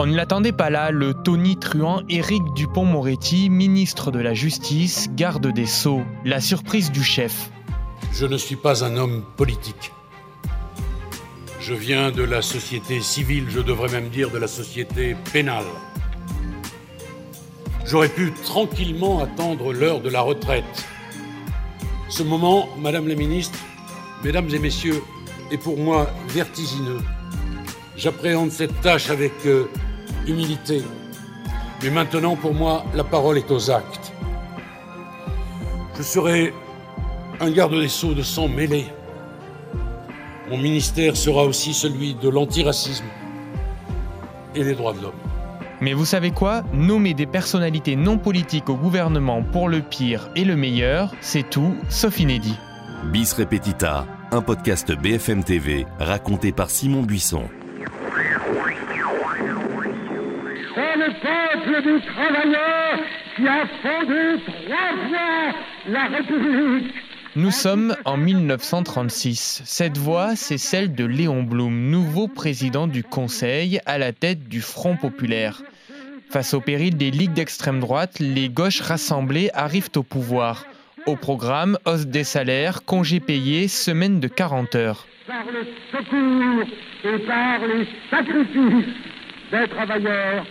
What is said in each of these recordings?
On ne l'attendait pas là, le Tony Truant Éric Dupont-Moretti, ministre de la Justice, garde des Sceaux, la surprise du chef. Je ne suis pas un homme politique. Je viens de la société civile, je devrais même dire de la société pénale. J'aurais pu tranquillement attendre l'heure de la retraite. Ce moment, Madame la Ministre, Mesdames et Messieurs, est pour moi vertigineux. J'appréhende cette tâche avec euh, humilité. Mais maintenant, pour moi, la parole est aux actes. Je serai un garde des sceaux de sang mêlé. Mon ministère sera aussi celui de l'antiracisme et des droits de l'homme. Mais vous savez quoi? Nommer des personnalités non politiques au gouvernement pour le pire et le meilleur, c'est tout, sauf inédit. Bis Repetita, un podcast BFM TV raconté par Simon Buisson. Le peuple du travailleur qui a fondé trois fois la République. Nous sommes en 1936. Cette voix, c'est celle de Léon Blum, nouveau président du Conseil à la tête du Front populaire. Face au péril des ligues d'extrême droite, les gauches rassemblées arrivent au pouvoir. Au programme, hausse des salaires, congés payés, semaine de 40 heures. Par le secours et par les sacrifices des travailleurs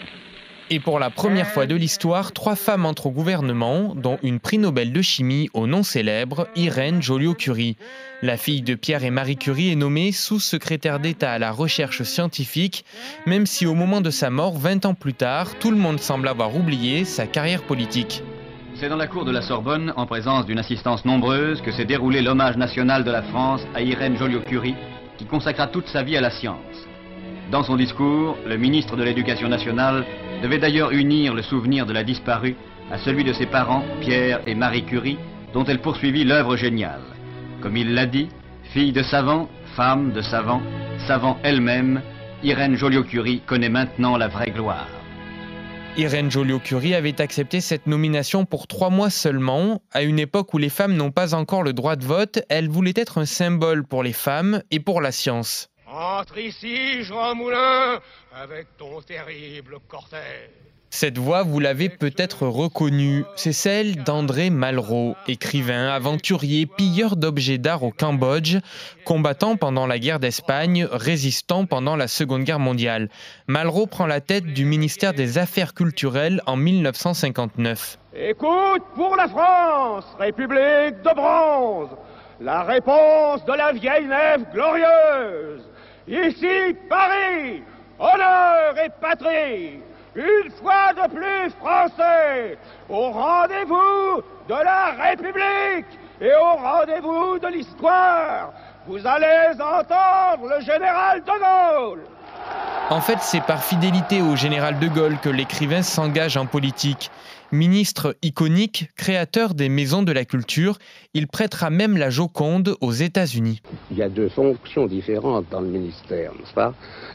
Et pour la première fois de l'histoire, trois femmes entrent au gouvernement, dont une prix Nobel de chimie au nom célèbre, Irène Joliot-Curie. La fille de Pierre et Marie Curie est nommée sous-secrétaire d'État à la recherche scientifique, même si au moment de sa mort, 20 ans plus tard, tout le monde semble avoir oublié sa carrière politique. C'est dans la cour de la Sorbonne, en présence d'une assistance nombreuse, que s'est déroulé l'hommage national de la France à Irène Joliot-Curie, qui consacra toute sa vie à la science. Dans son discours, le ministre de l'Éducation nationale devait d'ailleurs unir le souvenir de la disparue à celui de ses parents, Pierre et Marie Curie, dont elle poursuivit l'œuvre géniale. Comme il l'a dit, fille de savant, femme de savant, savant elle-même, Irène Joliot-Curie connaît maintenant la vraie gloire. Irène Joliot-Curie avait accepté cette nomination pour trois mois seulement. À une époque où les femmes n'ont pas encore le droit de vote, elle voulait être un symbole pour les femmes et pour la science. Entre ici, Jean Moulin, avec ton terrible cortège. Cette voix, vous l'avez peut-être reconnue, c'est celle d'André Malraux, écrivain, aventurier, pilleur d'objets d'art au Cambodge, combattant pendant la guerre d'Espagne, résistant pendant la Seconde Guerre mondiale. Malraux prend la tête du ministère des Affaires culturelles en 1959. Écoute pour la France, République de bronze, la réponse de la vieille nef glorieuse. Ici, Paris, honneur et patrie, une fois de plus français, au rendez-vous de la République et au rendez-vous de l'histoire. Vous allez entendre le général de Gaulle. En fait, c'est par fidélité au général de Gaulle que l'écrivain s'engage en politique. Ministre iconique, créateur des maisons de la culture, il prêtera même la Joconde aux États-Unis. Il y a deux fonctions différentes dans le ministère, n'est-ce pas?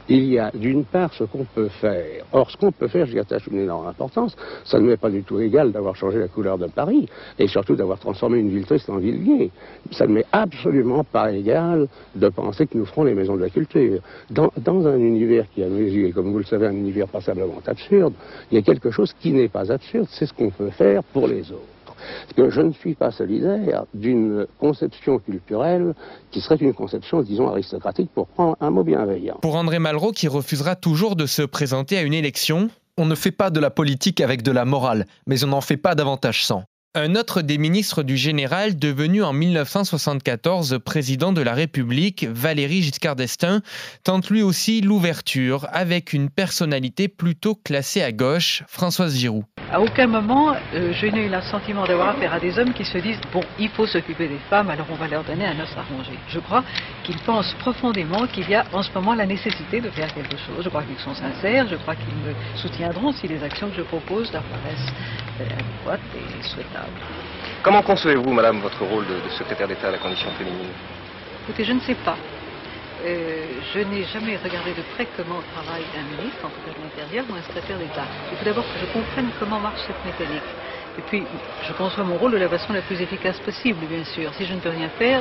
Il y a d'une part ce qu'on peut faire. Or, ce qu'on peut faire, j'y attache une énorme importance. Ça ne m'est pas du tout égal d'avoir changé la couleur de Paris et surtout d'avoir transformé une ville triste en ville gaie. Ça ne m'est absolument pas égal de penser que nous ferons les maisons de la culture. Dans, un univers qui, à mes yeux, comme vous le savez, un univers passablement absurde, il y a quelque chose qui n'est pas absurde, c'est ce qu'on peut faire pour les autres. Parce que je ne suis pas solidaire d'une conception culturelle qui serait une conception, disons, aristocratique, pour prendre un mot bienveillant. Pour André Malraux, qui refusera toujours de se présenter à une élection, On ne fait pas de la politique avec de la morale, mais on n'en fait pas davantage sans. un autre des ministres du général, devenu en 1974 président de la République, Valéry Giscard d'Estaing, tente lui aussi l'ouverture avec une personnalité plutôt classée à gauche, Françoise Giroud. À aucun moment, euh, je n'ai eu le sentiment d'avoir affaire à des hommes qui se disent bon, il faut s'occuper des femmes, alors on va leur donner un os à ronger. Je crois qu'ils pensent profondément qu'il y a en ce moment la nécessité de faire quelque chose. Je crois qu'ils sont sincères, je crois qu'ils me soutiendront si les actions que je propose leur paraissent euh, adéquates et souhaitables. Comment concevez-vous, madame, votre rôle de, de secrétaire d'État à la condition féminine? Écoutez, je ne sais pas. Euh, je n'ai jamais regardé de près comment travaille un ministre, en tout cas de l'Intérieur, ou un secrétaire d'État. Il faut d'abord que je comprenne comment marche cette mécanique. Et puis, je conçois mon rôle de la façon la plus efficace possible, bien sûr. Si je ne peux rien faire,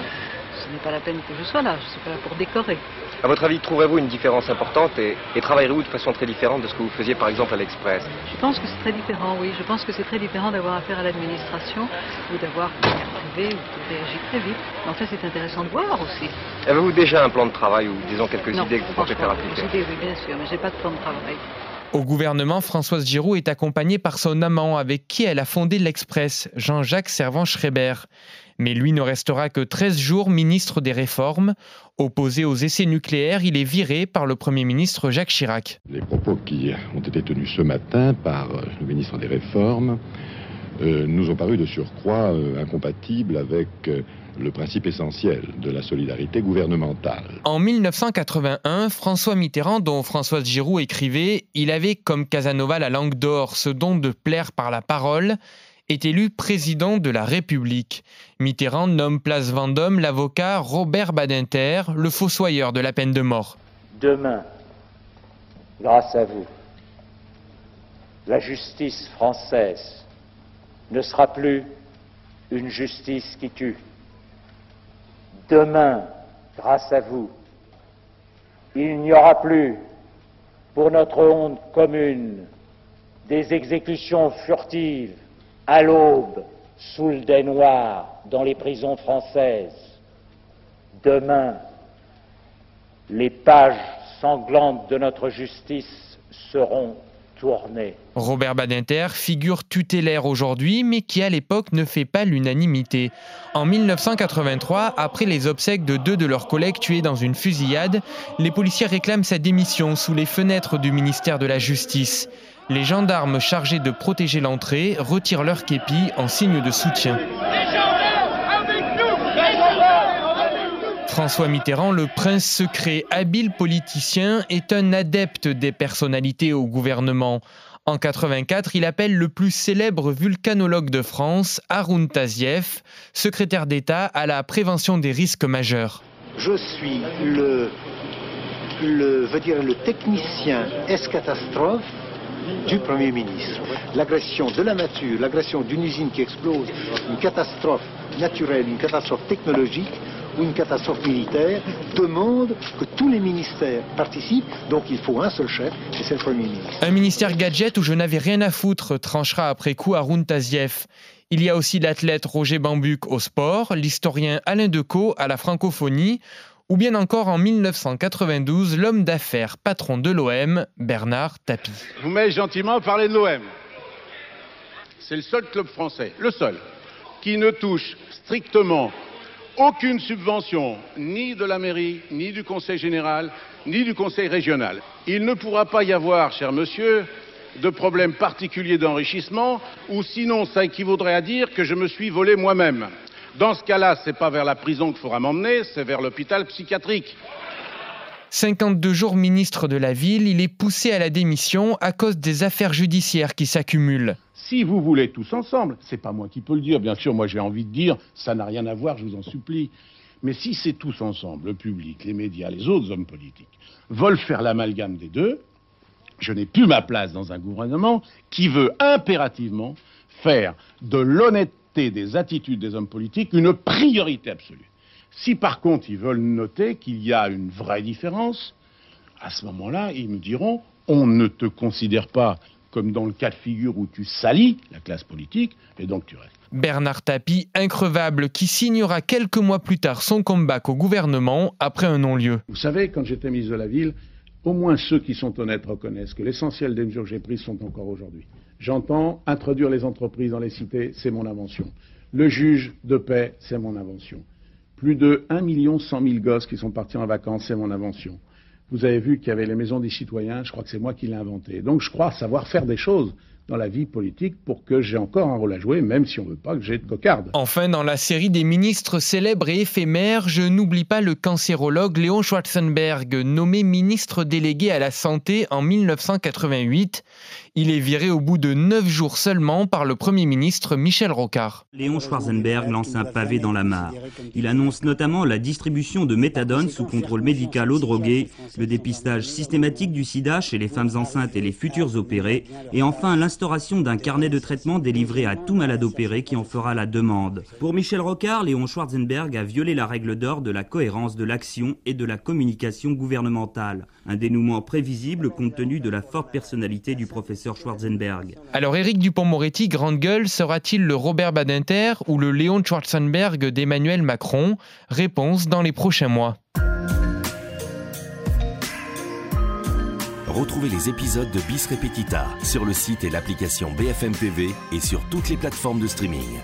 ce n'est pas la peine que je sois là, je suis pas là pour décorer. À votre avis, trouverez-vous une différence importante et, et travaillerez-vous de façon très différente de ce que vous faisiez par exemple à l'Express? Je pense que c'est très différent, oui. Je pense que c'est très différent d'avoir affaire à l'administration ou d'avoir privée ou de réagir très vite. Mais enfin, c'est intéressant de voir aussi. Avez-vous déjà un plan de travail ou disons quelques non, idées que vous comptez faire appliquer? idées, oui, bien sûr, mais j'ai pas de plan de travail. Au gouvernement, Françoise Giroud est accompagnée par son amant avec qui elle a fondé l'Express, Jean-Jacques Servan-Schreiber. Mais lui ne restera que 13 jours ministre des Réformes. Opposé aux essais nucléaires, il est viré par le Premier ministre Jacques Chirac. Les propos qui ont été tenus ce matin par le ministre des Réformes euh, nous ont paru de surcroît euh, incompatibles avec euh, le principe essentiel de la solidarité gouvernementale. En 1981, François Mitterrand, dont Françoise Giroud écrivait Il avait comme Casanova la langue d'or, ce don de plaire par la parole, est élu président de la République. Mitterrand nomme place Vendôme l'avocat Robert Badinter, le fossoyeur de la peine de mort. Demain, grâce à vous, la justice française ne sera plus une justice qui tue. Demain, grâce à vous, il n'y aura plus, pour notre honte commune, des exécutions furtives à l'aube sous le dais dans les prisons françaises. Demain, les pages sanglantes de notre justice seront tournées. Robert Badinter, figure tutélaire aujourd'hui, mais qui à l'époque ne fait pas l'unanimité. En 1983, après les obsèques de deux de leurs collègues tués dans une fusillade, les policiers réclament sa démission sous les fenêtres du ministère de la Justice. Les gendarmes chargés de protéger l'entrée retirent leur képi en signe de soutien. François Mitterrand, le prince secret, habile politicien, est un adepte des personnalités au gouvernement. En 84, il appelle le plus célèbre vulcanologue de France, Haroun Tazieff, secrétaire d'État à la prévention des risques majeurs. Je suis le, le, dire, le technicien S-catastrophe du Premier ministre. L'agression de la nature, l'agression d'une usine qui explose, une catastrophe naturelle, une catastrophe technologique, ou une catastrophe militaire demande que tous les ministères participent. Donc il faut un seul chef, c'est le Premier ministre. Un ministère gadget où je n'avais rien à foutre, tranchera après coup Haroun Tazieff. Il y a aussi l'athlète Roger Bambuc au sport, l'historien Alain Decaux à la francophonie, ou bien encore en 1992, l'homme d'affaires patron de l'OM, Bernard Tapie. Vous m'avez gentiment parlé de l'OM. C'est le seul club français, le seul, qui ne touche strictement aucune subvention, ni de la mairie, ni du conseil général, ni du conseil régional. Il ne pourra pas y avoir, cher monsieur, de problème particulier d'enrichissement, ou sinon ça équivaudrait à dire que je me suis volé moi-même. Dans ce cas-là, ce n'est pas vers la prison qu'il faudra m'emmener, c'est vers l'hôpital psychiatrique. 52 jours ministre de la ville, il est poussé à la démission à cause des affaires judiciaires qui s'accumulent. Si vous voulez tous ensemble, c'est pas moi qui peux le dire, bien sûr, moi j'ai envie de dire, ça n'a rien à voir, je vous en supplie. Mais si c'est tous ensemble, le public, les médias, les autres hommes politiques, veulent faire l'amalgame des deux, je n'ai plus ma place dans un gouvernement qui veut impérativement faire de l'honnêteté des attitudes des hommes politiques une priorité absolue. Si par contre ils veulent noter qu'il y a une vraie différence, à ce moment-là, ils me diront on ne te considère pas comme dans le cas de figure où tu salis la classe politique, et donc tu restes. Bernard Tapie, increvable, qui signera quelques mois plus tard son comeback au gouvernement après un non-lieu. Vous savez, quand j'étais ministre de la Ville, au moins ceux qui sont honnêtes reconnaissent que l'essentiel des mesures que j'ai prises sont encore aujourd'hui. J'entends introduire les entreprises dans les cités, c'est mon invention. Le juge de paix, c'est mon invention. Plus de 1 million 100 000 gosses qui sont partis en vacances, c'est mon invention. Vous avez vu qu'il y avait les maisons des citoyens, je crois que c'est moi qui l'ai inventé. Donc je crois savoir faire des choses dans la vie politique pour que j'ai encore un rôle à jouer, même si on ne veut pas que j'ai de cocarde. Enfin, dans la série des ministres célèbres et éphémères, je n'oublie pas le cancérologue Léon Schwarzenberg, nommé ministre délégué à la Santé en 1988. Il est viré au bout de neuf jours seulement par le Premier ministre Michel Rocard. Léon Schwarzenberg lance un pavé dans la mare. Il annonce notamment la distribution de méthadone sous contrôle médical aux drogués, le dépistage systématique du sida chez les femmes enceintes et les futurs opérés, et enfin l'installation l'instauration d'un carnet de traitement délivré à tout malade opéré qui en fera la demande. Pour Michel Rocard, Léon Schwarzenberg a violé la règle d'or de la cohérence de l'action et de la communication gouvernementale. Un dénouement prévisible compte tenu de la forte personnalité du professeur Schwarzenberg. Alors Éric Dupont-Moretti, grande gueule, sera-t-il le Robert Badinter ou le Léon Schwarzenberg d'Emmanuel Macron? Réponse dans les prochains mois. Retrouvez les épisodes de Bis Repetita sur le site et l'application BFM TV et sur toutes les plateformes de streaming.